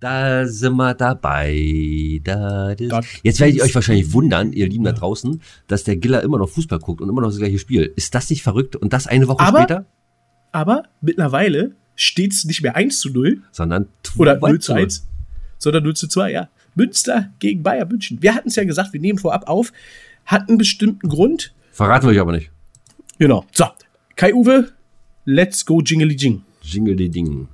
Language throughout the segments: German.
Da sind wir dabei. Da, Jetzt werdet ihr euch wahrscheinlich wundern, ihr Lieben da draußen, dass der Giller immer noch Fußball guckt und immer noch das gleiche Spiel. Ist das nicht verrückt? Und das eine Woche Aber- später? Aber mittlerweile steht es nicht mehr 1 zu 0 Sondern oder 2 0 zu 1, sondern 0 zu 2, ja. Münster gegen Bayern München. Wir hatten es ja gesagt, wir nehmen vorab auf, hat einen bestimmten Grund. Verraten wir euch aber nicht. Genau. So, Kai-Uwe, let's go Jingly Jing. Jingle die Ding.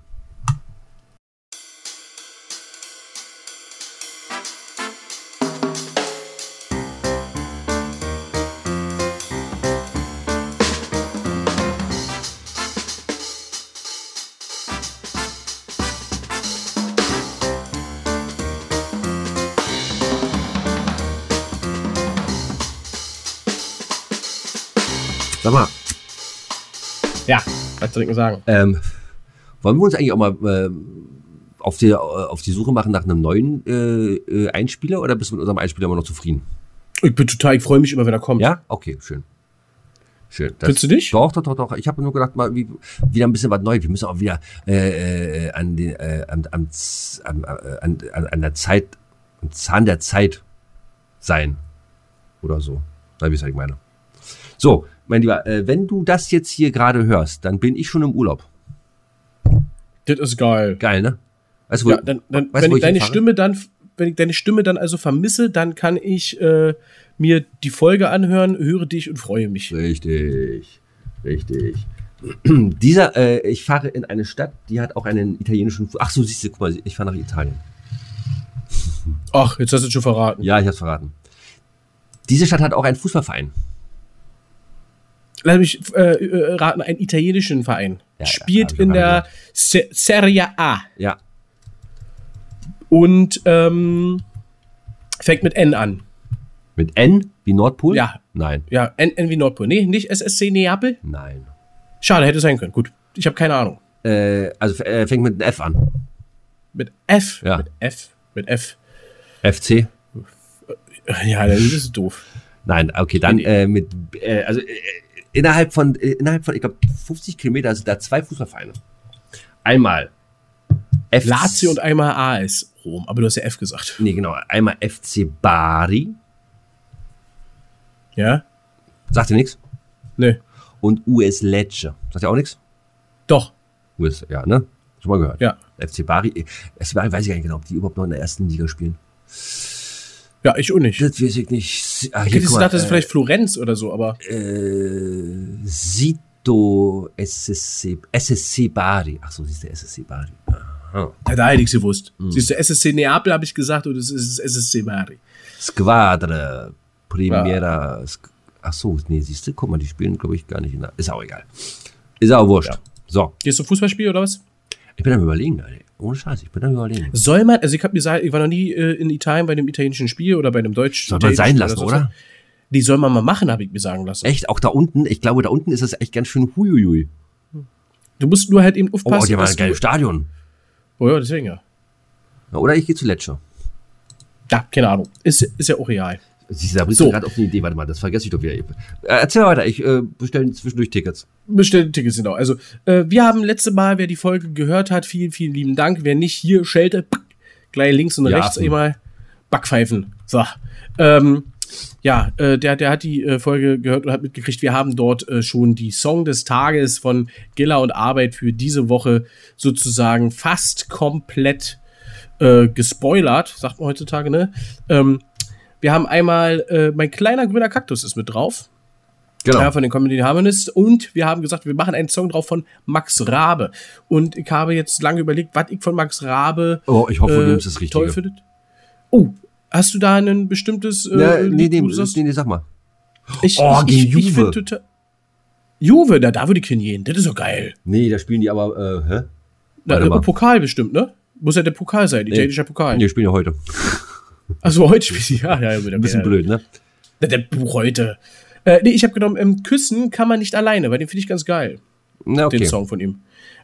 Denn sagen? ähm, wollen wir uns eigentlich auch mal ähm, auf, die, äh, auf die Suche machen nach einem neuen äh, äh, Einspieler oder bist du mit unserem Einspieler immer noch zufrieden? Ich bin total, ich freue mich immer, wenn er kommt. Ja? Okay, schön. Schön. Das, Findest du nicht? Doch, doch, doch, doch. Ich habe nur gedacht, mal wie, wieder ein bisschen was Neues. Wir müssen auch wieder äh, äh, an, den, äh, an, äh, an, an, an der Zeit, am Zahn der Zeit sein. Oder so. Da wie ich meine. So, mein Lieber, äh, wenn du das jetzt hier gerade hörst, dann bin ich schon im Urlaub. Das ist geil. Geil, ne? Weißt du, wo, Ja, dann, dann, weißt, wenn wo ich deine hinfahre? Stimme dann, wenn ich deine Stimme dann also vermisse, dann kann ich äh, mir die Folge anhören, höre dich und freue mich. Richtig, richtig. Dieser, äh, ich fahre in eine Stadt, die hat auch einen italienischen. Fu- Ach so, siehst du, guck mal, ich fahre nach Italien. Ach, jetzt hast du es schon verraten. Ja, ich hab's verraten. Diese Stadt hat auch einen Fußballverein. Lass mich äh, äh, raten, einen italienischen Verein. Ja, Spielt ich in der Se Serie A Ja, und ähm, fängt mit N an. mit N wie Nordpol? Ja. Nein, Ja, N, N wie Nordpol. Nee, nicht SSC Neapel? nein. Schade, hätte sein können. Gut, ich habe keine Ahnung. Äh, also äh, fängt mit F an. Mit F. Ja. Mit F. Mit F. FC? Ja, das ist doof. Nein, okay, dann äh, mit, äh, also äh, innerhalb von, äh, innerhalb von, ich glaube, 50 Kilometer sind da zwei Fußballvereine. Einmal FC, Lazio und einmal AS Rom. Aber du hast ja F gesagt. nee, genau, einmal FC Bari, Ja? sagt ihr nichts? Nee. Und US Lecce, sagt ihr auch nichts? Doch. US, ja, ne? Schon mal gehört. Ja. FC Bari, äh, FC Bari weiß ich gar nicht genau, ob die überhaupt noch in der ersten Liga spielen. Ja, ich auch nicht. Das weiß ich nicht. Ah, Ich hätte gedacht, das ist äh, vielleicht Florenz oder so, aber äh, Sito SSC, SSC Bari. Ach so, siehst du, SSC Bari. Aha. ja, da hätte ich es gewusst. Hm. Siehst du, SSC Neapel habe ich gesagt und es ist SSC Bari. Squadra Primera. Sk- Ach so, nee, siehst du, guck mal, die spielen, glaube ich, gar nicht in der. Ist auch egal. Ist auch wurscht. Ja. So, Gehst du Fußballspiel oder was? ich bin am Überlegen, Alter. Ohne Scheiß, ich bin am Überlegen. Soll man, also ich habe gesagt, ich war noch nie äh, in Italien bei einem italienischen Spiel oder bei einem deutschen Soll man sein lassen, so. oder? Die soll man mal machen, habe ich mir sagen lassen. Echt, auch da unten, ich glaube, da unten ist das echt ganz schön huiuiui. Du musst nur halt eben Oh, aufpassen. die haben ein geiles Stadion. oh ja, deswegen ja. Ja, Oder ich gehe zu Lecce. Ja, keine Ahnung. Ist, ist ja auch real. Siehst du, da bist So. du gerade auf eine Idee. Warte mal, das vergesse ich doch wieder. Äh, erzähl mal weiter, ich äh, bestelle zwischendurch Tickets. Bestellte Tickets, genau. Also, äh, wir haben letzte Mal, wer die Folge gehört hat, vielen, vielen lieben Dank. Wer nicht hier schelte, gleich links und Ja, rechts Affen. einmal Backpfeifen. So. Ähm, ja, äh, der, der hat die äh, Folge gehört und hat mitgekriegt, wir haben dort äh, schon die Song des Tages von Giller und Arbeit für diese Woche sozusagen fast komplett äh, gespoilert, sagt man heutzutage, ne? Ähm, wir haben einmal, äh, mein kleiner grüner Kaktus ist mit drauf. Genau. Ja, von den Comedy Harmonists. Und wir haben gesagt, wir machen einen Song drauf von Max Rabe. Und ich habe jetzt lange überlegt, was ich von Max Rabe oh, ich hoffe, du äh, nimmst das Richtige. toll findet. Oh, hast du da ein bestimmtes äh, Ja, nee, nee, du nee, nee, sag mal. ich, Oh, ich, gegen ich, ich Juve. total- Juve, da, da würde ich hingehen. Das ist so geil. Nee, da spielen die aber, äh, hä? Da. Pokal bestimmt, ne? Muss ja der Pokal sein, italienischer Pokal. Nee, spielen ja heute. Also heute spielt sie, ja, ja, wieder Ein bisschen blöd, ne? Der, der Buch heute. Äh, nee, ich habe genommen, ähm, Küssen kann man nicht alleine, weil den finde ich ganz geil. Na, den okay. Song von ihm.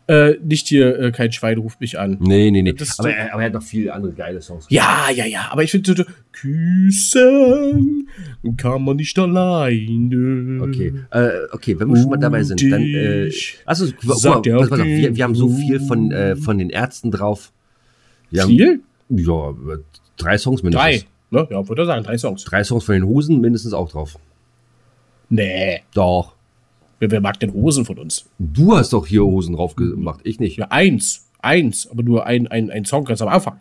Äh, nicht hier, äh, kein Schwein ruft mich an. Nee, nee, nee. Das aber, er, aber er hat noch viele andere geile Songs. Ja, ja, ja, aber ich finde, so, küssen kann man nicht alleine. Okay, äh, okay, wenn wir schon mal dabei sind, dann, äh, also, guck mal, pass, pass auf, wir, wir haben so den viel von, äh, von den Ärzten drauf. Wir haben- Viel? Ja, drei Songs mindestens. Drei. Ne? Ja, würde ich sagen, drei Songs. Drei Songs von den Hosen mindestens auch drauf. Nee. Doch. Wer, wer mag denn Hosen von uns? Du hast doch hier Hosen drauf gemacht, ich nicht. Ja, eins. Eins. Aber nur ein, ein, ein Song ganz am Anfang.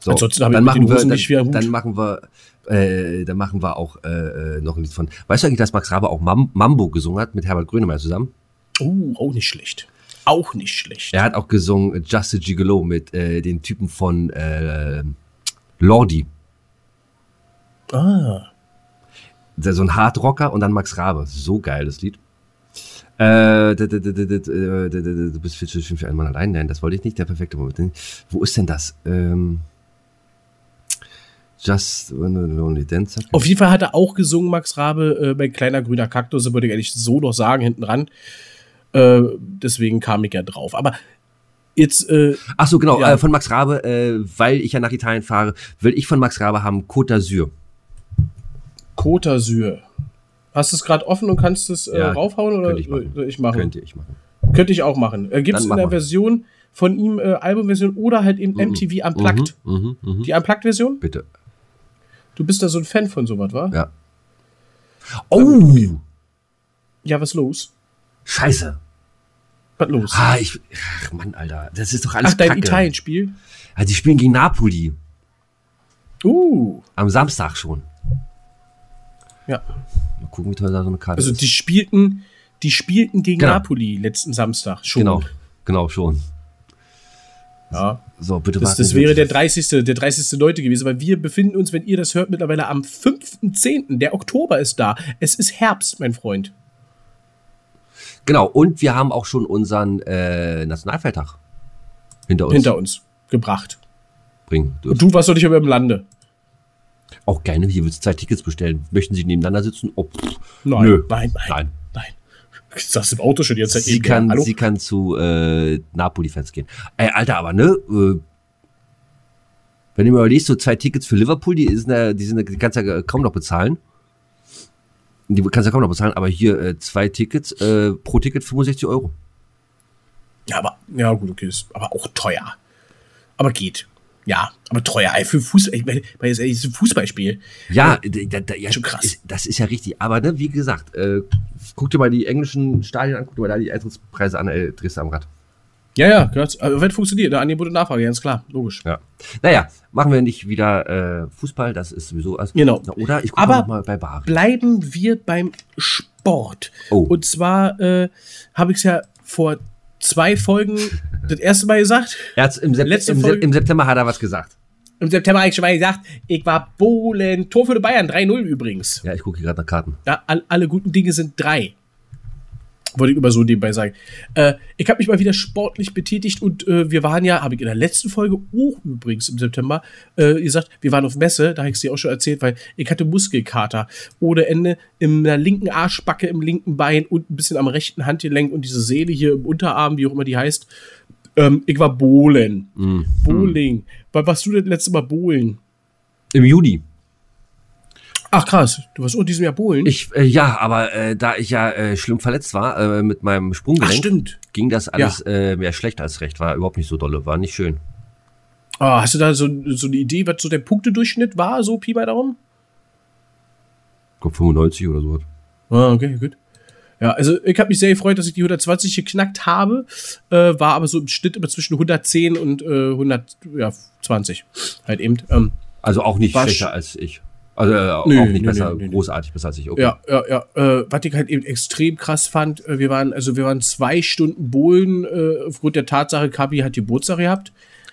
So, Ansonsten habe ich den machen wir, Hosen dann, nicht am Hut. dann machen wir, äh, dann machen wir auch äh, äh, noch ein Lied von. Weißt du eigentlich, dass Max Rabe auch Mam Mambo gesungen hat mit Herbert Grönemeyer zusammen? Oh, auch nicht schlecht auch nicht schlecht. Er hat auch gesungen äh, Just a Gigolo mit äh, den Typen von äh, Lordi. Ah. So ein Hardrocker und dann Max Rabe. So geiles Lied. Du bist viel zu schön für einen Mann allein. Nein, das wollte ich nicht. Der perfekte Moment. Wo ist denn das? Ähm, Just Lonely Dancer. Auf jeden Fall hat er auch gesungen, Max Rabe, äh, bei Kleiner Grüner Kaktus. Das würde ich ehrlich so noch sagen, hinten dran. Äh, deswegen kam ich ja drauf. Aber jetzt, äh, Ach so, genau. Ja. Äh, von Max Rabe, äh, weil ich ja nach Italien fahre, will ich von Max Rabe haben Côte d'Azur. Côte d'Azur. Hast du es gerade offen und kannst es äh, Ja, raufhauen oder könnte ich machen. soll ich machen? Könnte ich machen. Könnte ich auch machen. Äh, Gibt es in der. Version von ihm Albumversion oder halt eben MTV Unplugged? Mhm, mhm, mhm. Die Unplugged-Version? Bitte. Du bist da so ein Fan von sowas, wa? Ja. Oh! Ja, was los? Scheiße. Was los? Ah, ich. Ach Mann, Alter. Das ist doch alles Ach, dein Kacke. Italien-Spiel? Ah, die spielen gegen Napoli. Uh. Am Samstag schon. Ja. Mal gucken, wie teuer da so eine Karte Also ist. die spielten, die spielten gegen Genau. Napoli letzten Samstag schon. Genau. Genau, schon. Ja. So, bitte Das, das wäre der 30. der 30. Leute gewesen, weil wir befinden uns, wenn ihr das hört, mittlerweile am 5.10. Der Oktober ist da. Es ist Herbst, mein Freund. Genau, und wir haben auch schon unseren äh, Nationalfeiertag hinter uns Hinter uns gebracht. bringen. Und du warst doch nicht mehr im Lande. Auch gerne, hier willst du zwei Tickets bestellen. Möchten Sie nebeneinander sitzen? Oh, pff, Nein, Nö. nein, nein, Nein. nein. Ich saß im Auto schon die ganze Zeit Sie nebenher. kann, Hallo? sie kann zu äh, Napoli-Fans gehen. Ey, Alter, aber ne, äh, wenn du mir überlegst, so zwei Tickets für Liverpool, die, sind ja, die, sind, die kannst du ja kaum noch bezahlen. Die kannst du ja kaum noch bezahlen, aber hier äh, zwei Tickets, äh, pro Ticket 65 Euro. Ja, aber, ja, gut, okay, ist aber auch teuer. Aber geht. Ja, aber teuer. Ey, für Fußball, ich meine, es ist ein Fußballspiel. Ja, da, da, ja Schon krass. Ist, das ist ja richtig. Aber ne, wie gesagt, äh, guck dir mal die englischen Stadien an, guck dir mal da die Eintrittspreise an, äh, drehst du am Rad. Ja, ja, gehört. Aber wenn funktioniert, ne? Angebot und Nachfrage, ganz klar, logisch. Ja. Naja, machen wir nicht wieder äh, Fußball, das ist sowieso. Also, Genau. Na, oder ich gucke mal bei Bari. Bleiben wir beim Sport. Oh. Und zwar äh, habe ich es ja vor zwei Folgen das erste Mal gesagt. Er hat's im, Sep Letzte im, Folge- Im September hat er was gesagt. Im September habe ich schon mal gesagt, ich war Bohlen. Tor für die Bayern, 3-0 übrigens. Ja, ich gucke hier gerade nach Karten. Ja, all, alle guten Dinge sind drei. Wollte ich immer so nebenbei sagen. Äh, ich habe mich mal wieder sportlich betätigt und äh, wir waren ja, habe ich in der letzten Folge auch übrigens im September äh, gesagt, wir waren auf Messe, da habe ich es dir auch schon erzählt, weil ich hatte Muskelkater ohne Ende in der linken Arschbacke, im linken Bein und ein bisschen am rechten Handgelenk und diese Seele hier im Unterarm, wie auch immer die heißt. Ähm, ich war Bowlen. Bowling. Wann warst du denn letzte Mal Bowlen? Im Juni. Ach krass, du warst in diesem Jahr Bowlen? Ich, äh, ja, aber äh, da ich ja äh, schlimm verletzt war äh, mit meinem Ach Sprunggelenk, stimmt. ging das alles äh, mehr schlecht als recht. War überhaupt nicht so dolle, war nicht schön. Ah, hast du da so, so eine Idee, was so der Punktedurchschnitt war, so Pi mal Daumen? Ich glaub 95 oder so. Ah, okay, gut. Ja, also ich habe mich sehr gefreut, dass ich die 120 geknackt habe, äh, war aber so im Schnitt immer zwischen 110 und äh, 120 halt eben. Ähm, Also auch nicht schlechter sch- als ich. Also äh, auch Nö, nicht nö, besser, nö, großartig besser als ich. Okay. ja, ja, ja. Äh, was ich halt eben extrem krass fand, äh, wir waren, also wir waren zwei Stunden Bohlen äh, aufgrund der Tatsache, Kabi hat Geburtstag gehabt.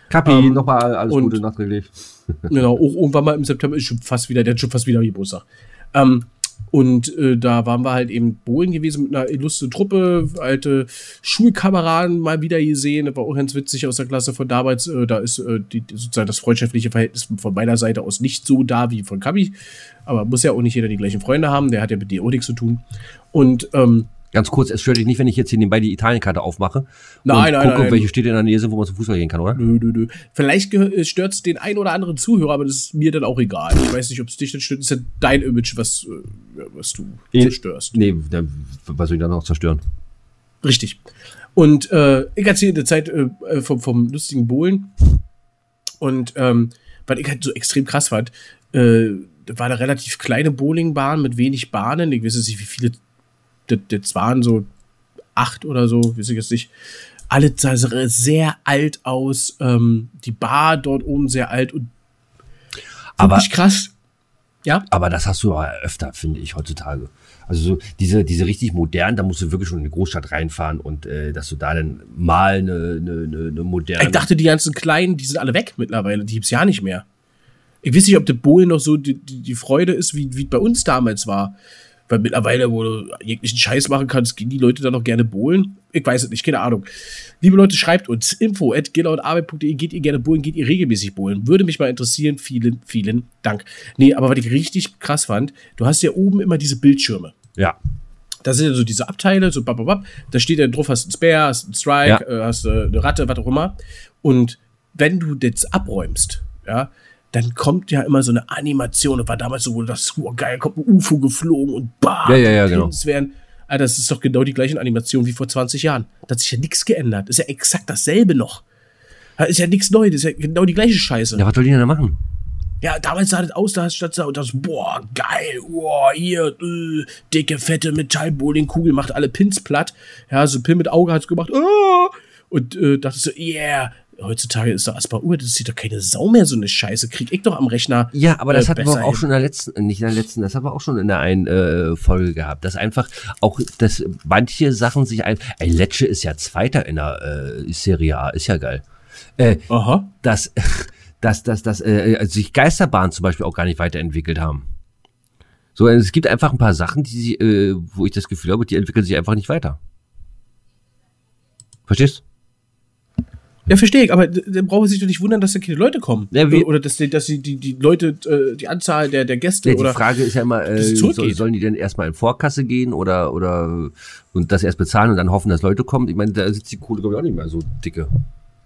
Kapi, Ähm, nochmal alles und- Gute nachträglich. Genau, auch irgendwann mal im September ist schon fast wieder, der hat schon fast wieder Geburtstag. Ähm, und äh, da waren wir halt eben Bohlen gewesen mit einer illustren Truppe, alte Schulkameraden mal wieder gesehen. Das war auch ganz witzig aus der Klasse von damals. Äh, da ist äh, die, sozusagen das freundschaftliche Verhältnis von meiner Seite aus nicht so da wie von Kabi. Aber muss ja auch nicht jeder die gleichen Freunde haben. Der hat ja mit dir auch nichts zu tun. Und ähm, Ganz kurz, es stört dich nicht, wenn ich jetzt hier nebenbei die Italienkarte aufmache Nein, und nein, gucke, nein. welche Städte in der Nähe sind, wo man zum Fußball gehen kann, oder? nö, nö, nö. Vielleicht stört es den einen oder anderen Zuhörer, aber das ist mir dann auch egal. Ich weiß nicht, ob es dich dann stört. Das ist ja dein Image, was, äh, was du Nee. zerstörst. Nee, dann, was soll ich da noch zerstören? Richtig. Und äh, ich erzähle in der Zeit äh, äh, vom, vom lustigen Bowlen. Und ähm, was ich halt so extrem krass fand, äh, war eine relativ kleine Bowlingbahn mit wenig Bahnen. Ich weiß nicht, wie viele das, das waren, so acht oder so, weiß ich jetzt nicht. Alle sah sehr alt aus. Ähm, die Bar dort oben sehr alt und Aber- krass. Ja, Aber das hast du aber öfter, finde ich, heutzutage. Also so diese, diese richtig modernen, da musst du wirklich schon in eine Großstadt reinfahren und äh, dass du da dann mal eine, eine, eine, moderne. ich dachte, die ganzen kleinen, die sind alle weg mittlerweile. Die gibt's ja nicht mehr. Ich weiß nicht, ob der Bowlen noch so die, die, die Freude ist, wie, wie bei uns damals war. Weil mittlerweile, wo du jeglichen Scheiß machen kannst, gehen die Leute dann noch gerne bowlen? Ich weiß es nicht, keine Ahnung. Liebe Leute, schreibt uns info at arbeit.de. Geht ihr gerne bowlen? Geht ihr regelmäßig bowlen? Würde mich mal interessieren. Vielen, vielen Dank. Nee, aber was ich richtig krass fand, du hast ja oben immer diese Bildschirme. ja, Da sind ja so diese Abteile, so bababab. Da steht ja drauf, hast einen Spare, hast einen Strike, Ja. äh, hast äh, eine Ratte, was auch immer. Und wenn du das abräumst, ja, dann kommt ja immer so eine Animation. Das war damals so, wo das oh, geil, kommt ein UFO geflogen und bam, Ja, ja, ja, genau. Werden. Alter, das ist doch genau die gleiche Animation wie vor 20 Jahren. Da hat sich ja nichts geändert. Das ist ja exakt dasselbe noch. Da ist ja nichts Neues, das ist ja genau die gleiche Scheiße. ja, was soll die denn da machen? Ja, damals sah das aus, da hast du das, das, boah, geil, boah, hier, äh, dicke, fette Metallbowlingkugel macht alle Pins platt. Ja, so ein Pin mit Auge hat's gemacht, ah, und äh, dachtest du, yeah, heutzutage ist doch erstmal, uh, das sieht doch keine Sau mehr, so eine Scheiße, krieg ich doch am Rechner. Ja, aber das äh, hatten wir auch hin. schon in der letzten, nicht in der letzten, das haben wir auch schon in der einen äh, Folge gehabt, dass einfach auch, dass manche Sachen sich ein, ey, Lecce ist ja Zweiter in der äh, Serie A, ist ja geil. Äh, Aha. dass, dass, dass, dass äh, also sich Geisterbahnen zum Beispiel auch gar nicht weiterentwickelt haben. So, es gibt einfach ein paar Sachen, die äh, wo ich das Gefühl habe, die entwickeln sich einfach nicht weiter. Verstehst? Ja, verstehe ich, aber dann braucht man sich doch nicht wundern, dass da keine Leute kommen. Ja, oder dass die, dass die, die, die Leute, äh, die Anzahl der, der Gäste Ja, die oder. Frage ist ja immer, äh, soll, sollen die denn erstmal in Vorkasse gehen oder oder und das erst bezahlen und dann hoffen, dass Leute kommen? Ich meine, da sitzt die Kohle glaube ich auch nicht mehr so dicke,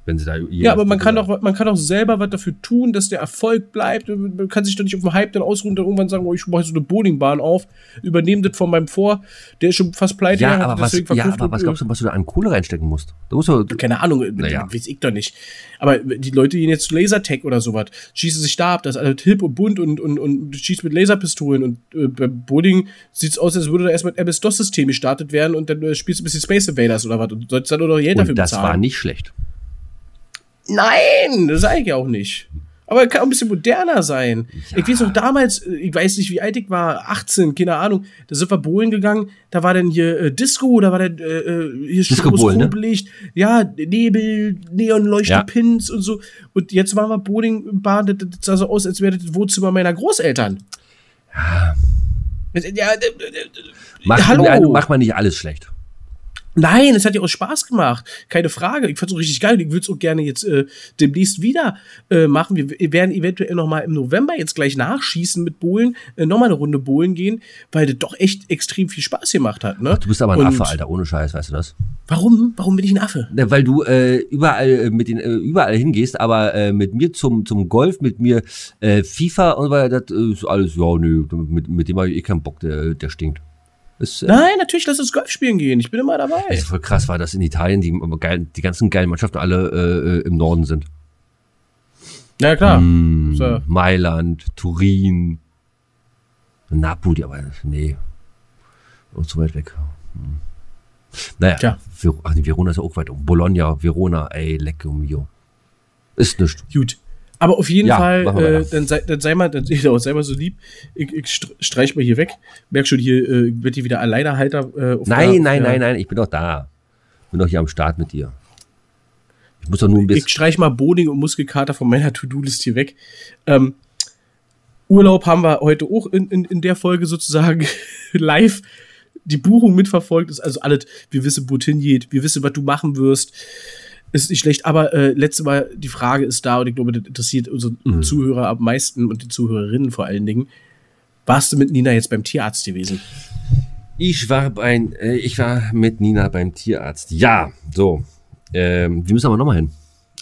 wenn sie da. Ja, aber man kann doch, man kann doch selber was dafür tun, dass der Erfolg bleibt. Man kann sich doch nicht auf dem Hype dann ausruhen und dann irgendwann sagen, oh, ich mache so eine Bowlingbahn auf, übernehme das von meinem Vor, der ist schon fast pleite. Ja, aber was, ja, aber was glaubst du, was du da an Kohle reinstecken musst? Du musst äh, Keine Ahnung, Naja. weiß ich doch nicht. Aber die Leute gehen jetzt zu Lasertag oder sowas, schießen sich da ab, das ist alles hip und bunt und, und, und schießt mit Laserpistolen. Und äh, beim Bowling sieht's aus, als würde da erst mit MS-DOS-System gestartet werden und dann äh, spielst du ein bisschen Space Invaders oder was und sollst dann nur noch Geld dafür und das bezahlen. war nicht schlecht. Nein, das sage ich ja auch nicht. Aber er kann auch ein bisschen moderner sein. Ich weiß noch damals, äh, ich weiß nicht, wie alt ich war, 18, keine Ahnung, da sind wir bowlen gegangen, da war dann hier äh, Disco, da war dann äh, äh, hier Bowl, ne? Ja, Nebel, Neonleuchtepins und so. Und jetzt waren wir Bowlingbahn, das, das sah so aus, als wäre das Wohnzimmer meiner Großeltern. Ja. Ja, äh, äh, Macht, Hallo. ja, macht man nicht alles schlecht. Nein, es hat ja auch Spaß gemacht. Keine Frage. Ich fand's auch richtig geil. Ich würde es auch gerne jetzt äh, demnächst wieder äh, machen. Wir, werden eventuell noch mal im November jetzt gleich nachschießen mit Bohlen, äh, noch mal eine Runde Bohlen gehen, weil das doch echt extrem viel Spaß gemacht hat. Ne? Du bist aber ein Und Affe, Alter, ohne Scheiß, weißt du das? Warum? Warum bin ich ein Affe? Na, Weil du äh, überall äh, mit den äh, überall hingehst, aber äh, mit mir zum zum Golf, mit mir äh, FIFA und so weiter, das ist alles ja nö, mit, mit dem habe ich eh keinen Bock, der, der stinkt. Ist, äh, Nein, natürlich, lass uns Golf spielen gehen. Ich bin immer dabei. Ist voll krass war, dass in Italien die, die ganzen geilen Mannschaften alle äh, äh, im Norden sind. Ja, klar. Mm, So. Mailand, Turin, Napoli, aber nee. Und so weit weg. Hm. Naja, Tja. Ver ach nee, Verona ist ja auch weit. um. Bologna, Verona, ey, lecco mio. Ist nicht. Gut. Aber auf jeden Ja, Fall, äh, dann, sei, dann sei mal, dann, genau, sei mal so lieb. Ich, ich str- streich mal hier weg. Merk schon, hier äh, wird hier wieder Alleinerhalter. Äh, auf Nein, der- nein, nein, nein, ich bin doch da. Bin doch hier am Start mit dir. Ich muss doch nur ein bisschen. Ich streich mal Bowling und Muskelkater von meiner To-Do-List hier weg. Ähm, Urlaub haben wir heute auch in, in, in der Folge sozusagen live die Buchung mitverfolgt. Ist also alles, wir wissen, wo es hingeht, wir wissen, was du machen wirst. Ist nicht schlecht, aber äh, letzte Mal die Frage ist da und ich glaube, das interessiert unsere Mhm. Zuhörer am meisten und die Zuhörerinnen vor allen Dingen. Warst du mit Nina jetzt beim Tierarzt gewesen? Ich war beim, äh, ich war mit Nina beim Tierarzt. Ja, so. Ähm, wir müssen aber nochmal hin.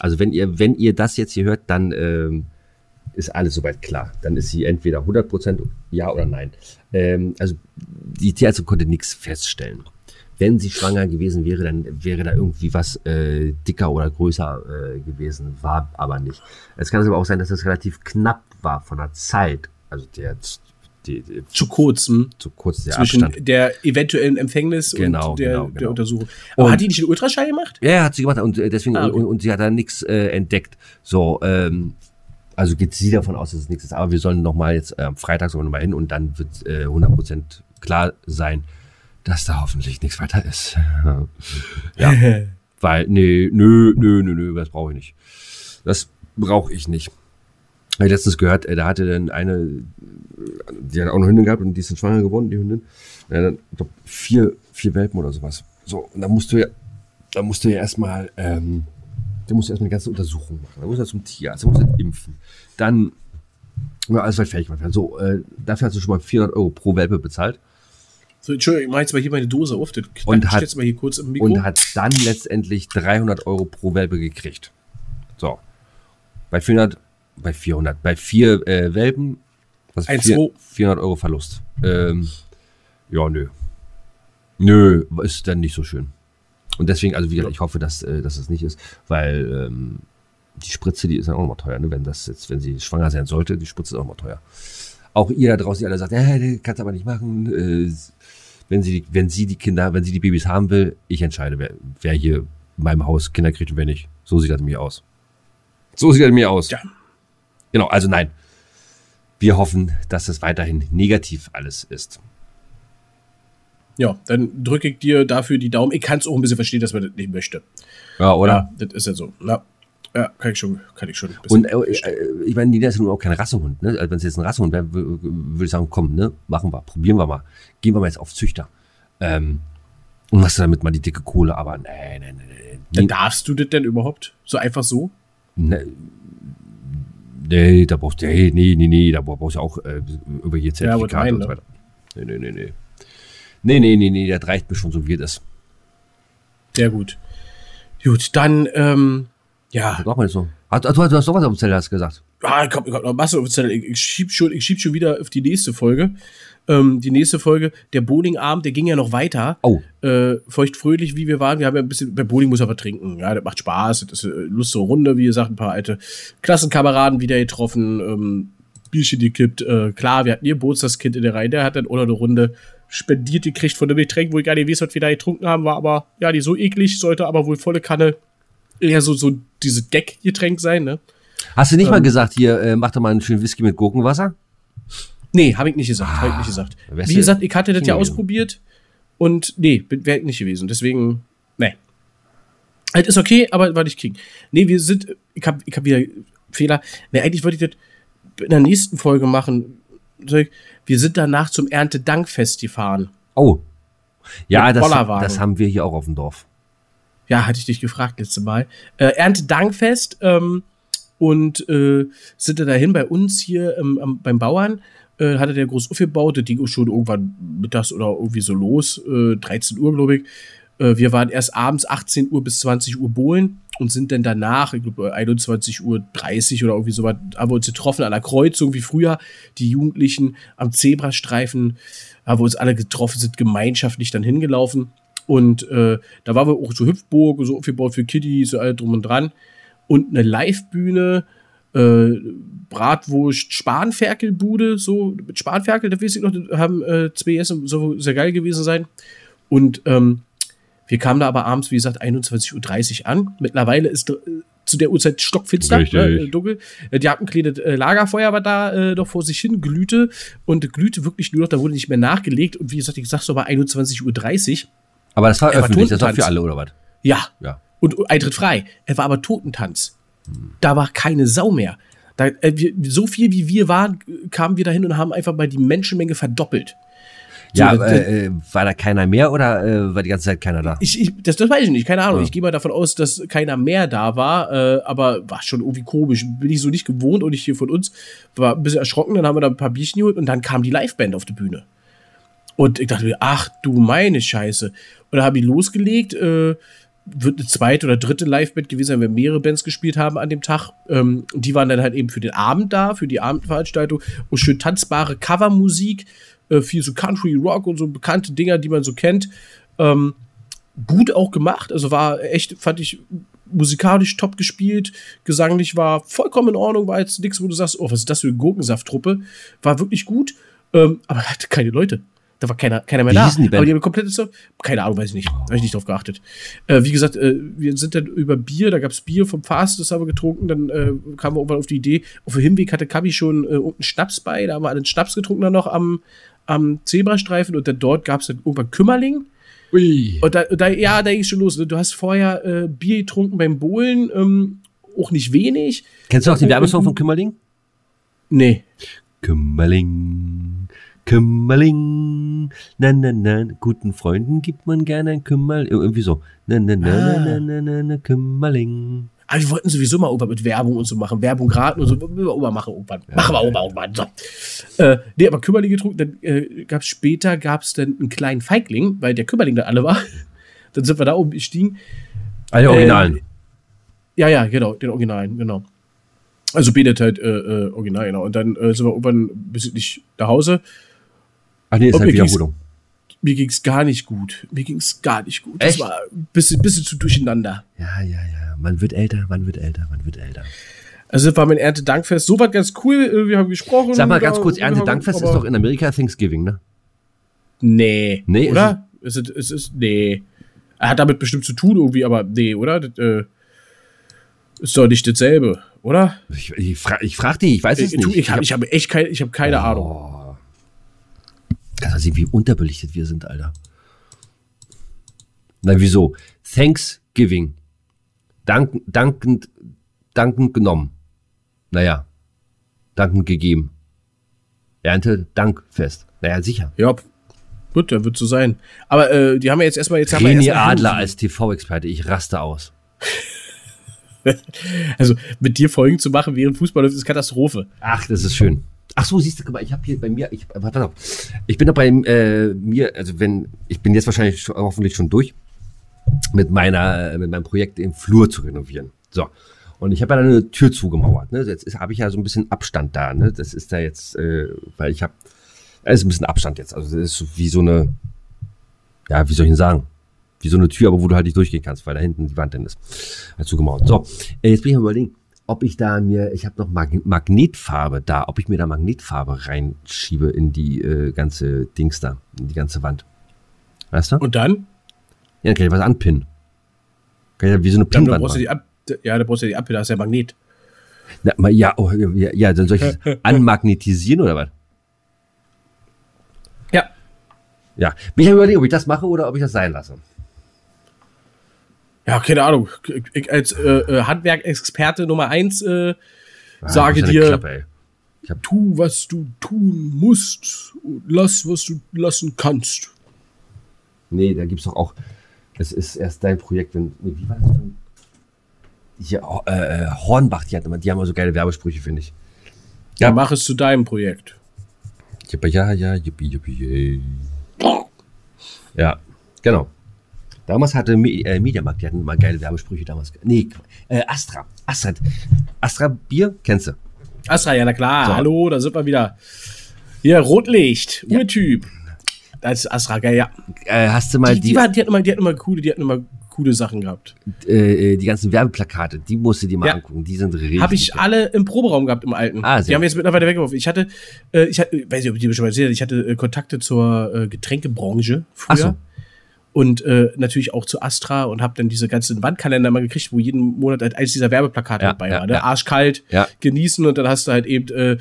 Also wenn ihr, wenn ihr das jetzt hier hört, dann ähm, ist alles soweit klar. Dann ist sie entweder 100% ja oder nein. Ähm, also die Tierärztin konnte nichts feststellen. Wenn sie schwanger gewesen wäre, dann wäre da irgendwie was äh, dicker oder größer äh, gewesen, war aber nicht. Es kann aber auch sein, dass das relativ knapp war von der Zeit, also der die, die, zu kurzem zu kurz der zwischen Abstand. der eventuellen Empfängnis Genau, und der, genau, der genau. Untersuchung. Aber Und- hat die nicht einen Ultraschall gemacht? Ja, hat sie gemacht und äh, deswegen Ah, okay. und, und sie hat da nichts äh, entdeckt. So, ähm, also geht sie davon aus, dass es nichts ist. Aber wir sollen noch mal jetzt äh, am Freitag sollen wir noch mal hin und dann wird äh, 100% klar sein, dass da hoffentlich nichts weiter ist. ja, weil nee, nö, nö, nö, nö, das brauche ich nicht. Das brauche ich nicht. Ich letztens gehört, äh, da hatte dann eine, äh, die hat auch eine Hündin gehabt und die ist dann schwanger geworden, die Hündin. Ja, dann, ich glaub, vier, vier Welpen oder sowas. So, und da musst du ja, da musst du ja erstmal, ähm, da musst du erstmal eine ganze Untersuchung machen. Da musst du zum Tierarzt, da musst du impfen. Dann, ja, alles wird fertig werden. So, äh, dafür hast du schon mal 400 Euro pro Welpe bezahlt So, Entschuldigung, ich mach jetzt mal hier meine Dose auf. Das Und hat- mal hier kurz im Mikro. und hat dann letztendlich 300 Euro pro Welpe gekriegt. So. Bei 400, bei 400, bei vier äh, Welpen, was Eins, vier, zwei. 400 Euro Verlust. Ähm, ja, nö. Nö, ist dann nicht so schön. Und deswegen, also wie gesagt, Ja. ich hoffe, dass, äh, dass es nicht ist, weil ähm, die Spritze, die ist dann auch noch mal teuer, ne? wenn das jetzt, wenn sie schwanger sein sollte, die Spritze ist auch noch mal teuer. Auch ihr da draußen, die alle sagt, äh, kannst aber nicht machen, äh, wenn sie, wenn sie die Kinder, wenn sie die Babys haben will, ich entscheide, wer, wer hier in meinem Haus Kinder kriegt und wer nicht. So sieht das mir aus. So sieht das mir aus. Ja. Genau, also nein. Wir hoffen, dass es weiterhin negativ alles ist. ja, dann drücke ich dir dafür die Daumen. Ich kann es auch ein bisschen verstehen, dass man das nicht möchte. Ja, oder? Ja, das ist ja so. Ja, ja kann ich schon, kann ich schon. Und äh, äh, ich meine, Nina ist ja nun auch kein Rassehund. Ne? Also wenn es jetzt ein Rassehund wäre, wür- würde ich sagen, komm, ne, machen wir, probieren wir mal. Gehen wir mal jetzt auf Züchter. Ähm, und machst du damit mal die dicke Kohle, aber nee, nee, nee, nee. dann darfst du das denn überhaupt? So einfach so? Nee, nee, da brauchst du, nee, nee, nee, nee, da brauchst du auch äh, über hier Ja, Zertifikate nein, und so ne? weiter. Nee, nee, nee, nee. Nee, nee, nee, nee, das reicht mir schon so, wie es ist. Sehr gut. Gut, dann, ähm, ja, Mach mal so. Hast, du, hast doch was auf dem Zettel, hast gesagt. Ah, ich hab, ich hab noch Masse auf dem Zettel. Ich, ich, schieb schon, ich schieb schon wieder auf die nächste Folge. Ähm, die nächste Folge, der Bowlingabend, der ging ja noch weiter. Oh, Äh, feuchtfröhlich, wie wir waren. Wir haben ja ein bisschen, bei Bowling muss aber trinken. Ja, das macht Spaß. Das ist eine lustige Runde, wie gesagt, ein paar alte Klassenkameraden wieder getroffen, ähm, Bierchen gekippt. Äh, klar, wir hatten ihr Geburtstagskind in der Reihe, der hat dann noch eine Runde spendiert gekriegt von dem Getränk, wo ich gar nicht weiß, was wir da getrunken haben, war aber, ja, die so eklig, sollte aber wohl volle Kanne eher so, so diese Deckgetränk sein, ne? hast du nicht mal Ähm. gesagt, hier, äh, mach doch mal einen schönen Whisky mit Gurkenwasser? Nee, habe ich nicht gesagt. Habe ich nicht gesagt. Ah, Wie gesagt, ich hatte das ja ausprobiert und nee, wäre ich nicht gewesen. Deswegen, nee. Halt ist okay, aber war nicht King. Nee, wir sind, ich habe ich hab wieder Fehler. Nee, eigentlich wollte ich das in der nächsten Folge machen. Wir sind danach zum Erntedankfest gefahren. Oh. Ja, das, das haben wir hier auch auf dem Dorf. Ja, hatte ich dich gefragt letzte Mal. Äh, Erntedankfest ähm, und äh, sind da dahin bei uns hier ähm, am, beim Bauern. Äh, hatte der groß aufgebaut, das ging schon irgendwann mittags oder irgendwie so los, äh, 13 Uhr, glaube ich. Äh, wir waren erst abends 18 Uhr bis 20 Uhr bohlen und sind dann danach, ich glaube 21 Uhr 30 oder irgendwie sowas, haben wir uns getroffen an der Kreuzung wie früher, die Jugendlichen am Zebrastreifen, haben wir uns alle getroffen, sind gemeinschaftlich dann hingelaufen. Und äh, da waren wir auch so Hüpfburg, so aufgebaut für Kiddies, so alles drum und dran. Und eine Live-Bühne, äh, Bratwurst, Spanferkelbude, so mit Spanferkel, da weiß ich noch, haben äh, zwei Essen, so sehr geil gewesen sein. Und ähm, wir kamen da aber abends, wie gesagt, 21.30 Uhr an. Mittlerweile ist äh, zu der Uhrzeit stockfinster, ne, äh, dunkel. Die hatten ein kleines äh, Lagerfeuer, aber da äh, noch vor sich hin glühte und glühte wirklich nur noch, da wurde nicht mehr nachgelegt. Und wie gesagt, ich sag so bei 21.30 Uhr. Aber das war Er war öffentlich, das war für alle, oder was? Ja, Ja. und Eintritt frei. Er war aber Totentanz. Da war keine Sau mehr. Da, äh, wir, so viel wie wir waren, kamen wir dahin und haben einfach mal die Menschenmenge verdoppelt. So, Ja, das- äh, äh, war da keiner mehr oder äh, war die ganze Zeit keiner da? Ich, ich, das, das weiß ich nicht, keine Ahnung. Ja. Ich gehe mal davon aus, dass keiner mehr da war, äh, aber war schon irgendwie komisch. Bin ich so nicht gewohnt und ich hier von uns war ein bisschen erschrocken. Dann haben wir da ein paar Bierchen geholt und dann kam die Liveband auf die Bühne. Und ich dachte mir, ach du meine Scheiße. Und da habe ich losgelegt. Äh, wird eine zweite oder dritte Liveband gewesen sein, wenn wir mehrere Bands gespielt haben an dem Tag. Ähm, die waren dann halt eben für den Abend da, für die Abendveranstaltung. Und schön tanzbare Covermusik, äh, viel so Country Rock und so bekannte Dinger, die man so kennt. Ähm, gut auch gemacht. Also war echt, fand ich musikalisch top gespielt, gesanglich war vollkommen in Ordnung, war jetzt nichts, wo du sagst, oh, was ist das für eine Gurkensafttruppe? War wirklich gut, ähm, aber hatte keine Leute. Da war keiner, keiner mehr Wie da. die Band? aber die haben komplett so, keine Ahnung, weiß ich nicht. Habe ich nicht drauf geachtet. Äh, wie gesagt, äh, wir sind dann über Bier, da gab's Bier vom Fast, das haben wir getrunken, dann äh, kamen wir irgendwann auf die Idee, auf dem Hinweg hatte Kabi schon äh, irgendeinen Schnaps bei, da haben wir einen Schnaps getrunken dann noch am, am Zebrastreifen und dann dort gab's dann irgendwann Kümmerling. Ui. Und da, da ja, da ging schon los. ne? Du hast vorher äh, Bier getrunken beim Bowlen, ähm, auch nicht wenig. Kennst du auch den Werbesong von Kümmerling? Nee. Kümmerling, Kümmerling, na na na, guten Freunden gibt man gerne ein Kümmerling, irgendwie so. Na na na Ah. na na na na, Kümmerling. Aber wir wollten sowieso mal irgendwann mit Werbung und so machen. Werbung raten und so. Mal machen irgendwann. machen wir mal irgendwann. So. Äh, nee, aber Kümmerling getrunken. Dann äh, gab's später gab's dann einen kleinen Feigling, weil der Kümmerling da alle war. Dann sind wir da oben gestiegen. Alle Originalen. Äh, Ja, ja, genau, den Originalen, genau. Also bietet halt äh, äh, Original, genau. Und dann äh, sind wir irgendwann bis nicht nach Hause. Ach nee, ist halt mir ging's- Wiederholung. Mir ging's gar nicht gut. Mir ging's gar nicht gut. Echt? Das war ein bisschen, bisschen zu durcheinander. Ja, ja, ja. Man wird älter, man wird älter, man wird älter. Also das war mein Erntedankfest. So war ganz cool. äh, Wir haben gesprochen. Sag mal ganz kurz, Erntedankfest ist doch in Amerika Thanksgiving, ne? Nee. Nee, Oder? Ist es, ist es, nee. Er hat damit bestimmt zu tun irgendwie, aber nee, oder? Das, äh, ist doch nicht dasselbe, oder? Ich, ich, fra ich frag dich, ich weiß es Ich, nicht. ich habe ich hab echt kein, ich hab keine Ahnung. Kannst du sehen, wie unterbelichtet wir sind, Alter. Na, wieso? Thanksgiving. Dank, dankend, dankend genommen. Naja. Dankend gegeben. Ernte, Dankfest. Naja, sicher. Ja, gut, dann wird so sein. Aber äh, die haben ja jetzt erstmal jetzt haben wir René Adler als TV-Experte. Ich raste aus. Also mit dir Folgen zu machen, während Fußball läuft, ist Katastrophe. Ach, das ist schön. Ach so, siehst du, guck mal, ich habe hier bei mir, ich, warte auf, ich bin da bei äh, mir, also wenn, ich bin jetzt wahrscheinlich schon, hoffentlich schon durch mit meiner, äh, mit meinem Projekt den Flur zu renovieren. So. Und ich habe ja da eine Tür zugemauert. Ne? Jetzt habe ich ja so ein bisschen Abstand da. Ne? Das ist da jetzt, äh, weil ich habe, da ist ein bisschen Abstand jetzt. Also das ist wie so eine, ja, wie soll ich denn sagen? Wie so eine Tür, aber wo du halt nicht durchgehen kannst, weil da hinten die Wand dann ist. Halt zugemauert. So, äh, jetzt bin ich am überlegen, ob ich da mir, ich habe noch Mag Magnetfarbe da, ob ich mir da Magnetfarbe reinschiebe in die äh, ganze Dings da, in die ganze Wand. Weißt du? Und dann? Ja, dann kann ich was anpinnen. Kann ich ja wie so eine Ja, dann brauchst du die Ab ja, da brauchst du die Ampel, da ist ja Magnet. Na, ja, oh, ja, ja, dann soll ich das anmagnetisieren oder was? Ja. Ja, bin ich am überlegen, ob ich das mache oder ob ich das sein lasse. Ja, keine Ahnung. Ich als äh, äh, Handwerkexperte Nummer eins äh, Ah, sage dir, Klappe, tu, was du tun musst und lass, was du lassen kannst. Nee, da gibt's doch auch. Das ist erst dein Projekt, wenn. Nee, wie war das denn? Hier, äh, äh, Hornbach, die, hat immer, die haben immer so geile Werbesprüche, finde ich. Ja, Ja. mach es zu deinem Projekt. Jippa, ja, ja, yippie, yippie, yay. Ja, genau. Damals hatte äh, Mediamarkt, die hatten immer geile Werbesprüche damals. Nee, äh, Astra. Astra. Astra Bier, kennst du? Astra, ja, na klar. So. Hallo, da sind wir wieder. Hier, Rotlicht, Ja. Urtyp. Das ist Astra, geil, ja. Äh, hast du mal Die, die, die, war, die, hatten immer, die coole, die hatten immer coole Sachen gehabt. äh, die ganzen Werbeplakate, die musst du dir mal Ja. angucken. Die sind richtig. Habe ich alle im Proberaum gehabt im alten. Ah, die haben wir jetzt mittlerweile weggeworfen. Ich hatte, äh, ich hatte, weiß nicht, ob ich dir schon mal erzählt habe, ich hatte äh, Kontakte zur äh, Getränkebranche früher. Ach so. Und äh, natürlich auch zu Astra und habe dann diese ganzen Wandkalender mal gekriegt, wo jeden Monat halt eins dieser Werbeplakate Ja, dabei ja, war. Ne? ja. Arschkalt, genießen und dann hast du halt eben äh,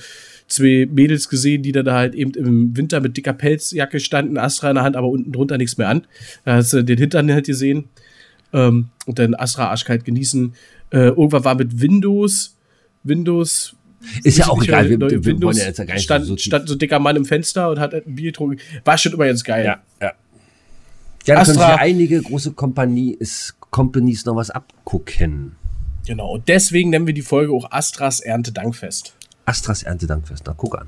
zwei Mädels gesehen, die dann da halt eben im Winter mit dicker Pelzjacke standen, Astra in der Hand, aber unten drunter nichts mehr an. Da hast du den Hintern halt gesehen. Ähm, und dann Astra arschkalt genießen. Äh, irgendwann war mit Windows, Windows. Ist ja auch nicht, egal, wir- neue wir wollen Windows ja jetzt ja gar nicht stand, so stand so ein dicker Mann im Fenster und hat ein Bier getrunken. War schon immer ganz geil. Ja, ja. Ja, da können Astra- sich einige große Kompanie, ist, Companies noch was abgucken. Genau. Und deswegen nennen wir die Folge auch Astras Erntedankfest. Astras Erntedankfest, na guck an.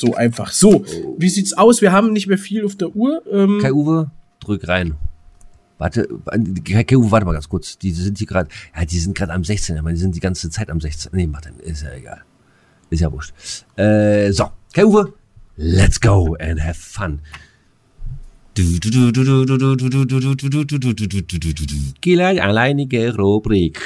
So einfach. So, wie sieht's aus? Wir haben nicht mehr viel auf der Uhr. Ähm, Kai Uwe, drück rein. Warte, Kai Kai Uwe, warte mal ganz kurz. Die sind hier gerade, ja, die sind gerade am 16. aber Die sind die ganze Zeit am 16. Nee, mach dann, ist ja egal. Ist ja wurscht. Äh, so, Kai Uwe, let's go and have fun. Gila alleinige Rubrik.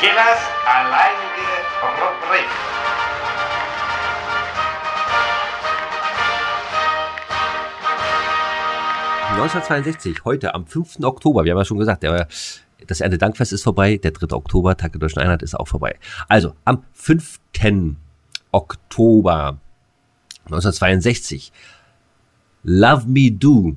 Gillas 1962, heute am 5. Oktober, wir haben ja schon gesagt, der, das Erntedankfest ist vorbei, der 3. Oktober, Tag der Deutschen Einheit ist auch vorbei. Also, am 5. Oktober 1962, Love Me Do,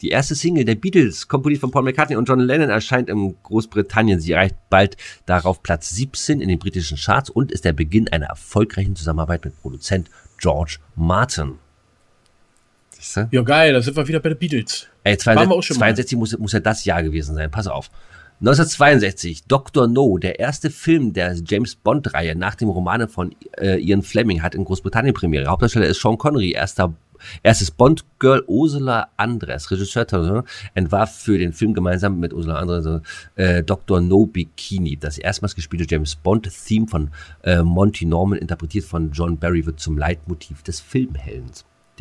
die erste Single der Beatles, komponiert von Paul McCartney und John Lennon, erscheint in Großbritannien. Sie erreicht bald darauf Platz 17 in den britischen Charts und ist der Beginn einer erfolgreichen Zusammenarbeit mit Produzent George Martin. Ja, geil, da sind wir wieder bei den Beatles. Ey, Waren wir auch 62, schon mal. 62 muss, muss ja das Jahr gewesen sein. Pass auf. 1962, Dr. No, der erste Film der James Bond-Reihe nach dem Roman von äh, Ian Fleming, hat in Großbritannien Premiere. Hauptdarsteller ist Sean Connery, erster, erstes Bond-Girl Ursula Andres, Regisseur entwarf für den Film gemeinsam mit Ursula Andres äh, Dr. No Bikini. Das erstmals gespielte James Bond-Theme von äh, Monty Norman, interpretiert von John Barry, wird zum Leitmotiv des Filmhelden.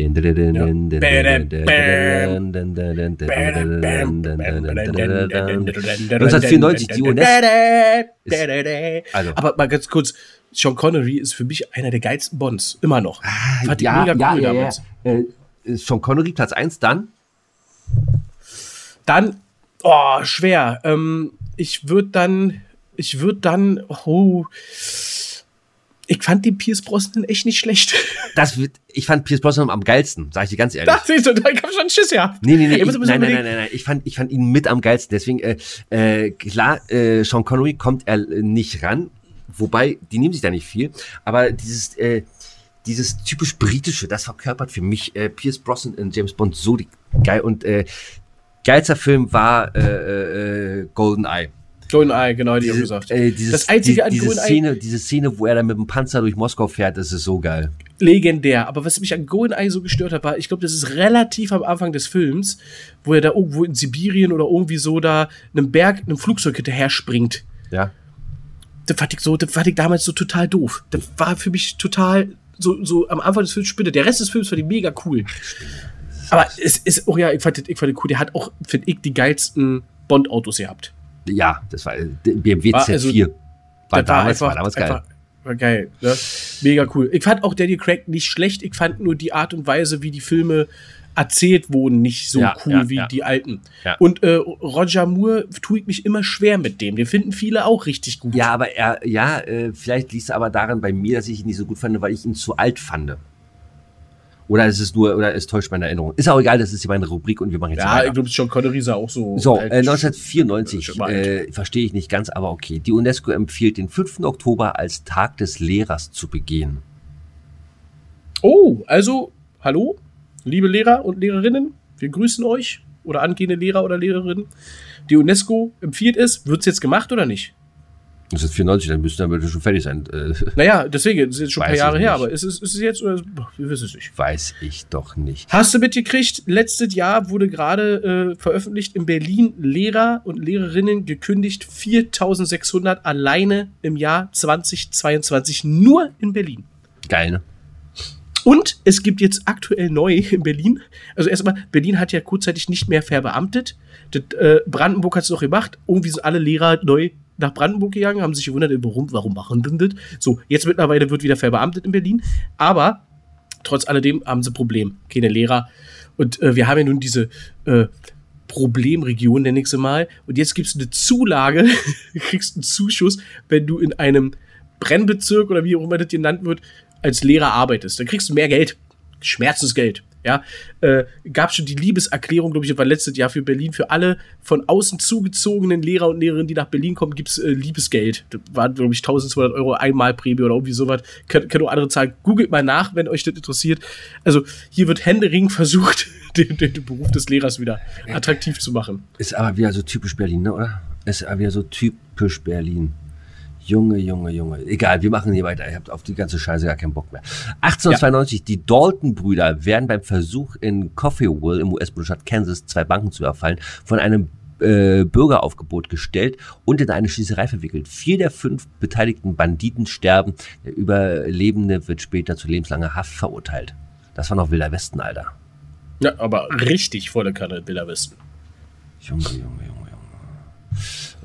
1994, die UNESCO. Also. Aber mal ganz kurz, Sean Connery ist für mich einer der geilsten Bonds, immer noch. Fand ich mega cool damals. Äh, Sean Connery Platz 1, dann? Dann, oh, schwer. Ähm, ich würde dann, ich würde dann, oh, ich fand den Pierce Brosnan echt nicht schlecht. Das wird, ich fand Pierce Brosnan am geilsten, sag ich dir ganz ehrlich. Da siehst du, da hab ich schon Schiss, ja. Nee, nee, nee, Ich nein, nein, nein, nein, nein, ich fand, ich fand ihn mit am geilsten. Deswegen, äh, äh, klar, äh, Sean Connery kommt er äh, nicht ran, wobei, die nehmen sich da nicht viel, aber dieses, äh, dieses typisch britische, das verkörpert für mich äh, Pierce Brosnan in James Bond so die, geil und äh, geilster Film war äh, äh, GoldenEye. GoldenEye, genau, die haben Diese, gesagt. äh, dieses, Das Einzige die, an diese GoldenEye- Szene, diese Szene, wo er dann mit dem Panzer durch Moskau fährt, das ist so geil. legendär. Aber was mich an GoldenEye so gestört hat, war, ich glaube, das ist relativ am Anfang des Films, wo er da irgendwo in Sibirien oder irgendwie so da einem Berg, einem Flugzeug hinterher springt. Ja. Das fand ich so, das fand ich damals so total doof. Das war für mich total so, so am Anfang des Films spinne. Der Rest des Films fand ich mega cool. Aber es ist, oh ja, ich fand, das- ich fand das cool. Der hat auch, finde ich, die geilsten Bond-Autos gehabt. Ja, das war äh, BMW War Z4. also- war, Das damals, war damals geil. War geil, ne? Mega cool. Ich fand auch Daniel Craig nicht schlecht. Ich fand nur die Art und Weise, wie die Filme erzählt wurden, nicht so Ja, cool ja, wie ja. die alten. Und äh, Roger Moore tue ich mich immer schwer mit dem. Den finden viele auch richtig gut. Ja, aber er, ja, äh, vielleicht liegt es aber daran bei mir, dass ich ihn nicht so gut fand, weil ich ihn zu alt fand. Oder ist es nur, oder es täuscht meine Erinnerung. Ist auch egal, das ist hier meine Rubrik und wir machen jetzt Ja, ich weiter. glaube, John Connery sah auch so. So, äh, 1994, schon mal alt. äh, verstehe ich nicht ganz, aber okay. Die UNESCO empfiehlt den 5. Oktober als Tag des Lehrers zu begehen. Oh, also, hallo, liebe Lehrer und Lehrerinnen, wir grüßen euch oder angehende Lehrer oder Lehrerinnen. Die UNESCO empfiehlt es. Wird es jetzt gemacht oder nicht? Das ist 94, dann müsste damit schon fertig sein. Äh, Naja, deswegen, das ist jetzt schon ein paar Jahre her, aber ist es, ist es jetzt oder wir wissen es nicht. weiß ich doch nicht. Hast du mitgekriegt, letztes Jahr wurde gerade äh, veröffentlicht in Berlin Lehrer und Lehrerinnen gekündigt, 4600 alleine im Jahr 2022, nur in Berlin. Geil, ne? Und es gibt jetzt aktuell neu in Berlin, also erstmal, Berlin hat ja kurzzeitig nicht mehr verbeamtet. Das, äh, Brandenburg hat es noch gemacht. Irgendwie sind alle Lehrer neu nach Brandenburg gegangen, haben sich gewundert, warum, warum machen denn das? So, jetzt mittlerweile wird wieder verbeamtet in Berlin. Aber trotz alledem haben sie Problem. Keine Lehrer. Und äh, wir haben ja nun diese äh, Problemregion, nenne ich sie mal. Und jetzt gibt es eine Zulage, kriegst einen Zuschuss, wenn du in einem Brennbezirk oder wie auch immer das genannt wird, als Lehrer arbeitest. Dann kriegst du mehr Geld. Schmerzensgeld. Ja, äh, gab schon die Liebeserklärung, glaube ich, war letztes Jahr für Berlin. Für alle von außen zugezogenen Lehrer und Lehrerinnen, die nach Berlin kommen, gibt's äh, Liebesgeld. Das waren, glaube ich, 1200 Euro Einmalprämie oder irgendwie sowas. Könnt, könnt auch andere zahlen. Googelt mal nach, wenn euch das interessiert. Also, hier wird händeringend versucht, den, den, den Beruf des Lehrers wieder attraktiv zu machen. Ist aber wieder so typisch Berlin, ne, oder? Ist aber wieder so typisch Berlin. Junge, Junge, Junge. Egal, wir machen hier weiter. Ihr habt auf die ganze Scheiße gar keinen Bock mehr. 1892, die Dalton-Brüder werden beim Versuch in Coffeeville im US-Bundesstaat Kansas zwei Banken zu überfallen von einem äh, Bürgeraufgebot gestellt und in eine Schießerei verwickelt. Vier der fünf beteiligten Banditen sterben. Der Überlebende wird später zu lebenslanger Haft verurteilt. Das war noch Wilder Westen, Alter. Ja, aber richtig volle Kanne Bilder Westen. Junge, Junge, Junge,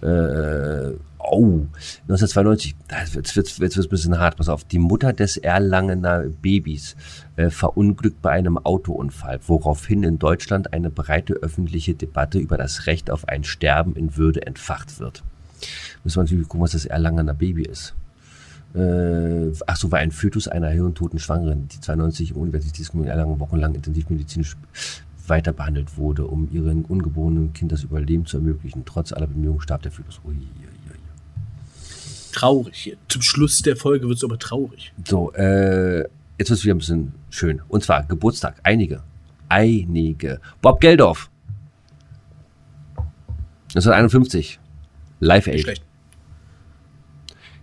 Junge. Äh, oh, 1992, jetzt jetzt wird's ein bisschen hart, pass auf. Die Mutter des Erlangener Babys äh, verunglückt bei einem Autounfall, woraufhin in Deutschland eine breite öffentliche Debatte über das Recht auf ein Sterben in Würde entfacht wird. Müssen wir natürlich gucken, was das Erlangener Baby ist. Äh, ach so, war ein Fötus einer hirntoten Schwangeren, die 92 im Universitätsklinik Erlangen wochenlang intensivmedizinisch weiter behandelt wurde, um ihren ungeborenen Kind das Überleben zu ermöglichen. Trotz aller Bemühungen starb der Fötus. Ui, ui. Traurig hier. Zum Schluss der Folge wird es aber traurig. So, äh, jetzt wird es wieder ein bisschen schön. Und zwar Geburtstag. Einige. Einige. Bob Geldorf. 1951. Live Aid. schlecht.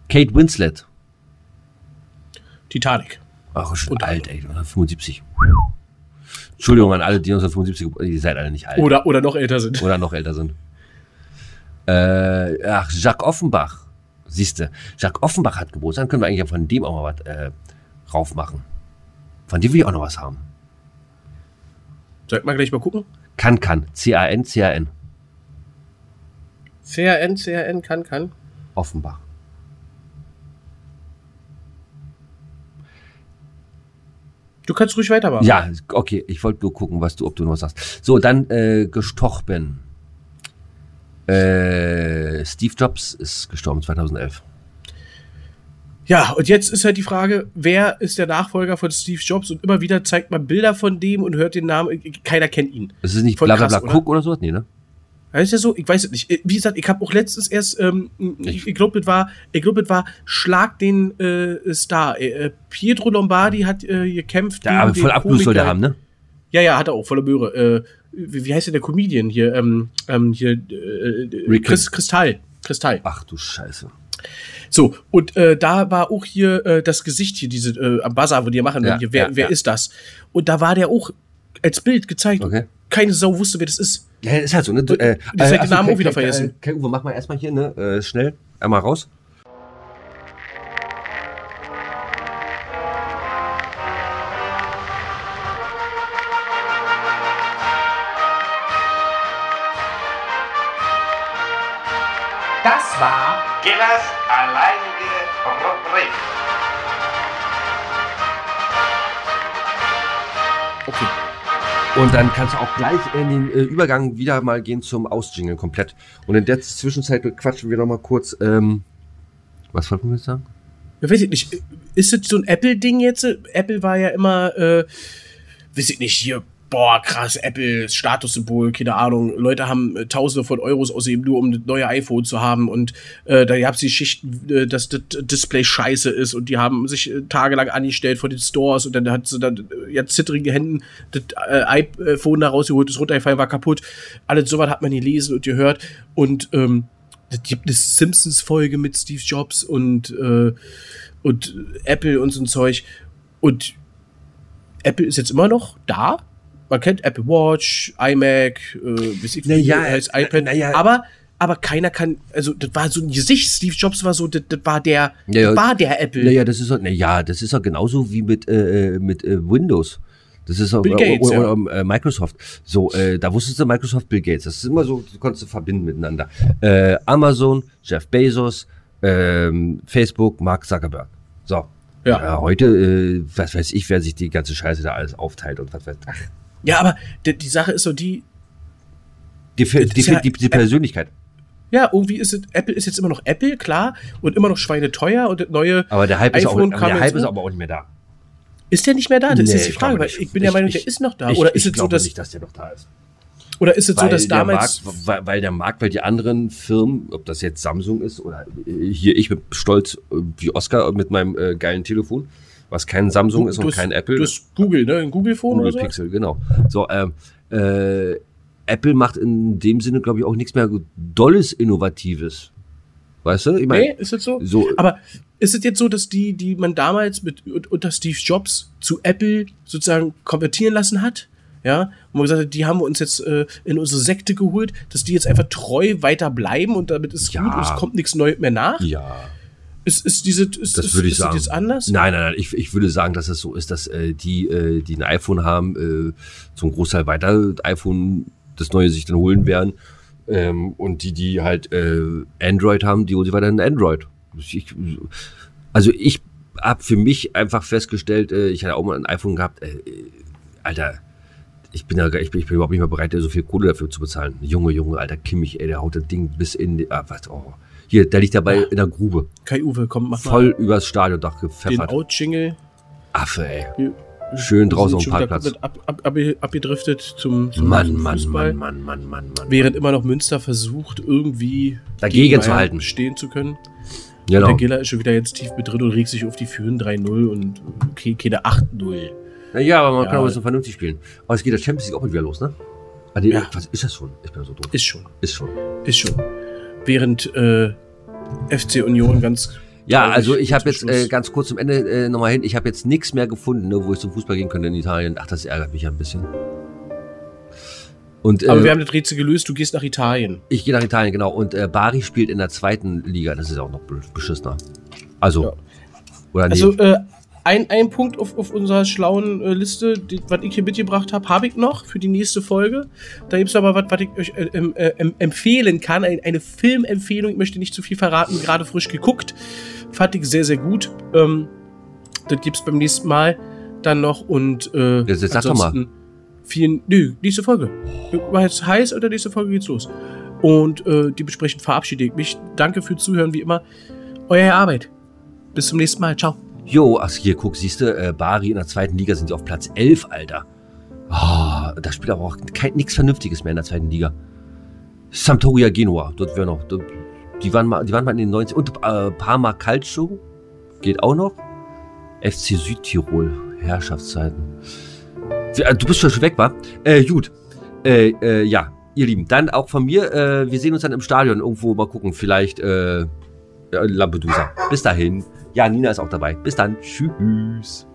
Kate Winslet. Titanic. Ach, schon Unter alt, ey. 1975. Entschuldigung an alle, die 1975, geboren- ihr seid alle nicht alt. Oder, oder noch älter sind. oder noch älter sind. Äh, ach, Jacques Offenbach. Siehste, Jacques Offenbach hat Geburtstag, dann können wir eigentlich von dem auch mal was äh, raufmachen. Von dem will ich auch noch was haben. Sollten wir gleich mal gucken? Kann, kann. C-A-N, C-A-N. CRN, CRN, kann, kann. Offenbach. Du kannst ruhig weitermachen. Ja, okay, ich wollte nur gucken, was du, ob du noch was sagst. So, dann äh, gestorben. Äh, Steve Jobs ist gestorben 2011. Ja, und jetzt ist halt die Frage, wer ist der Nachfolger von Steve Jobs? Und immer wieder zeigt man Bilder von dem und hört den Namen. Keiner kennt ihn. Das ist nicht blablabla oder? Cook oder sowas? Nee, ne? Heißt ja so, ich weiß es nicht. Wie gesagt, ich habe auch letztens erst, ähm, ich, ich glaube, es war, ich glaube, war Schlag den äh, Star. Äh, Pietro Lombardi hat äh, gekämpft. Ja, aber voll Abfluss soll der haben, ne? Ja, ja, hat er auch, volle Möhre. Äh, wie, wie heißt denn der Comedian hier? Ähm, ähm, hier äh, Rick- Chris, Kristall. Kristall. Ach du Scheiße. So, und äh, da war auch hier äh, das Gesicht hier, diese äh, am Buzzer, wo die machen, Ja, hier, wer, ja, wer ja. ist das? Und da war der auch als Bild gezeigt. Okay. Keine Sau wusste, wer das ist. Ja, ist halt so, ne? Du, äh, Die hat den ach so, Namen auch wieder vergessen. Kai Uwe, mach mal erstmal hier, ne? Äh, schnell. Einmal raus. Gillers alleinige Rubrik. Okay. Und dann kannst du auch gleich in den äh, Übergang wieder mal gehen zum Ausjingeln komplett. Und in der Zwischenzeit quatschen wir noch mal kurz. Ähm, was wollten wir jetzt sagen? Ja, weiß ich nicht. Ist das so ein Apple-Ding jetzt? Apple war ja immer, äh, weiß ich nicht, hier, boah, krass, Apple, Statussymbol, keine Ahnung. Leute haben äh, Tausende von Euros ausgegeben, nur um das neue iPhone zu haben. Und äh, da gab es die Schichten, äh, dass das Display scheiße ist. Und die haben sich äh, tagelang angestellt vor den Stores. Und dann hat sie dann äh, ja zittrige Händen das äh, iPhone da rausgeholt, das runtergefallen war kaputt. Alles sowas hat man gelesen und gehört. Und ähm, es gibt eine Simpsons-Folge mit Steve Jobs und, äh, und Apple und so ein Zeug. Und Apple ist jetzt immer noch da. Man kennt Apple Watch, iMac, äh, weiß ich, Na wie ja, heißt iPad. na ja. aber, aber keiner kann, also das war so ein Gesicht. Steve Jobs war so, das, das war der, Ja, ja. das war der Apple. Naja, das ist doch, naja, das ist doch genauso wie mit, äh, mit äh, Windows. Das ist auch, Bill Gates, oder, ja. oder, äh, Microsoft. So, äh, da wusstest du Microsoft, Bill Gates. Das ist immer so, du konntest du verbinden miteinander. Äh, Amazon, Jeff Bezos, ähm, Facebook, Mark Zuckerberg. So. Ja. heute, äh, was weiß ich, wer sich die ganze Scheiße da alles aufteilt und was weiß Ach, Ja, aber die, die Sache ist so die, die, die, ist ja- die, die Persönlichkeit. ja, irgendwie ist es, Apple ist jetzt immer noch Apple, klar, und immer noch schweineteuer und das neue Aber der Hype, ist auch, iPhone aber kam der Hype ist aber auch nicht mehr da. Ist der nicht mehr da? Das Nee, ist jetzt die Frage, weil ich bin der Ich- Meinung, ich- der ist noch da. Ich, oder ist es so, dass, nicht, dass der noch da ist. oder ist es so, dass der damals, Markt, weil, weil der Markt, weil die anderen Firmen, ob das jetzt Samsung ist oder äh, hier ich bin stolz äh, wie Oscar mit meinem äh, geilen Telefon, was kein Samsung ist und hast- kein Apple. Du hast Google, ne? Ein Google-Phone Google oder so? Pixel, genau. So, ähm, äh, Apple macht in dem Sinne, glaube ich, auch nichts mehr Dolles Innovatives. Weißt du? Ich meine, Nee, ist das so? so, Aber ist es jetzt so, dass die, die man damals mit unter Steve Jobs zu Apple sozusagen konvertieren lassen hat? Ja, wo man gesagt hat, die haben wir uns jetzt äh, in unsere Sekte geholt, dass die jetzt einfach treu weiter bleiben und damit ist Ja. gut und es kommt nichts Neues mehr nach. ja. Ist, ist diese, ist, Das würde ich ist sagen. Jetzt anders? Nein, nein, nein. Ich, ich würde sagen, dass es so ist, dass äh, die, äh, die ein iPhone haben, äh, zum Großteil weiter iPhone das neue sich dann holen werden. Ähm, und die, die halt äh, Android haben, die holen sich weiterhin Android. Ich, also ich habe für mich einfach festgestellt, äh, ich hatte auch mal ein iPhone gehabt, äh, Alter, ich bin, ja, ich, bin, ich bin überhaupt nicht mehr bereit, so viel Kohle dafür zu bezahlen. Junge, Junge, alter Kimmich, ey, der haut das Ding bis in die, ah, was, oh. Hier, der liegt dabei in der Grube, Kai Uwe, komm, mach voll übers Stadiondach mal den gepfeffert. Out-Jingle. Affe, ey. Schön draußen auf dem Parkplatz. Ab, ab, ab, abgedriftet zum, zum, Mann, Mann, Fußball. Mann, Mann, Mann, Mann, Mann. Während immer noch Münster versucht, irgendwie Dagegen gegen zu halten. stehen zu können. Genau. Der Giller ist schon wieder jetzt tief mit drin und regt sich auf die Führen 3-0 und okay, keine 8-0. Ja, aber man Ja. kann auch ein bisschen vernünftig spielen. Aber es geht der Champions League auch mit wieder los, ne? Nee, Ja. Was ist das schon? Ich bin so doof. Ist schon, Ist schon. ist schon. Während äh, FC Union ganz. Ja, also ich habe jetzt äh, ganz kurz zum Ende äh, nochmal hin. Ich habe jetzt nichts mehr gefunden, ne, wo ich zum Fußball gehen könnte in Italien. Ach, das ärgert mich ja ein bisschen. Und Aber äh, wir haben das Rätsel gelöst, du gehst nach Italien. ich gehe nach Italien, genau. Und äh, Bari spielt in der zweiten Liga. Das ist auch noch be- beschissener. Also, Ja. oder nee. Also äh, ein, ein Punkt auf, auf unserer schlauen äh, Liste, die, was ich hier mitgebracht habe, habe ich noch für die nächste Folge. Da gibt es aber was, was ich euch äh, ähm, äh, em- empfehlen kann. Ein, eine Filmempfehlung. Ich möchte nicht zu viel verraten. Gerade frisch geguckt. Fand ich sehr, sehr gut. Ähm, das gibt es beim nächsten Mal dann noch. Und äh, jetzt sag doch mal. Vielen, nö, nächste Folge. War jetzt heiß oder nächste Folge geht's los. Und äh, dementsprechend verabschiede ich mich. Danke für Zuhören, wie immer. Euer Herr Arbeit. Bis zum nächsten Mal. Ciao. Jo, ach hier, guck, siehst du, äh, Bari in der zweiten Liga sind die auf Platz 11, Alter. Ah, da spielt aber auch nichts Vernünftiges mehr in der zweiten Liga. Sampdoria Genua, dort wäre noch. dort- Die waren, mal, die waren mal in den 90 Und äh, Parma Calcio geht auch noch. FC Südtirol, Herrschaftszeiten. Äh, Du bist schon weg, wa? Äh, gut. Äh, äh, ja, ihr Lieben, dann auch von mir. Äh, wir sehen uns dann im Stadion irgendwo mal gucken. Vielleicht äh, ja, Lampedusa. Bis dahin. Ja, Nina ist auch dabei. Bis dann. Tschüss.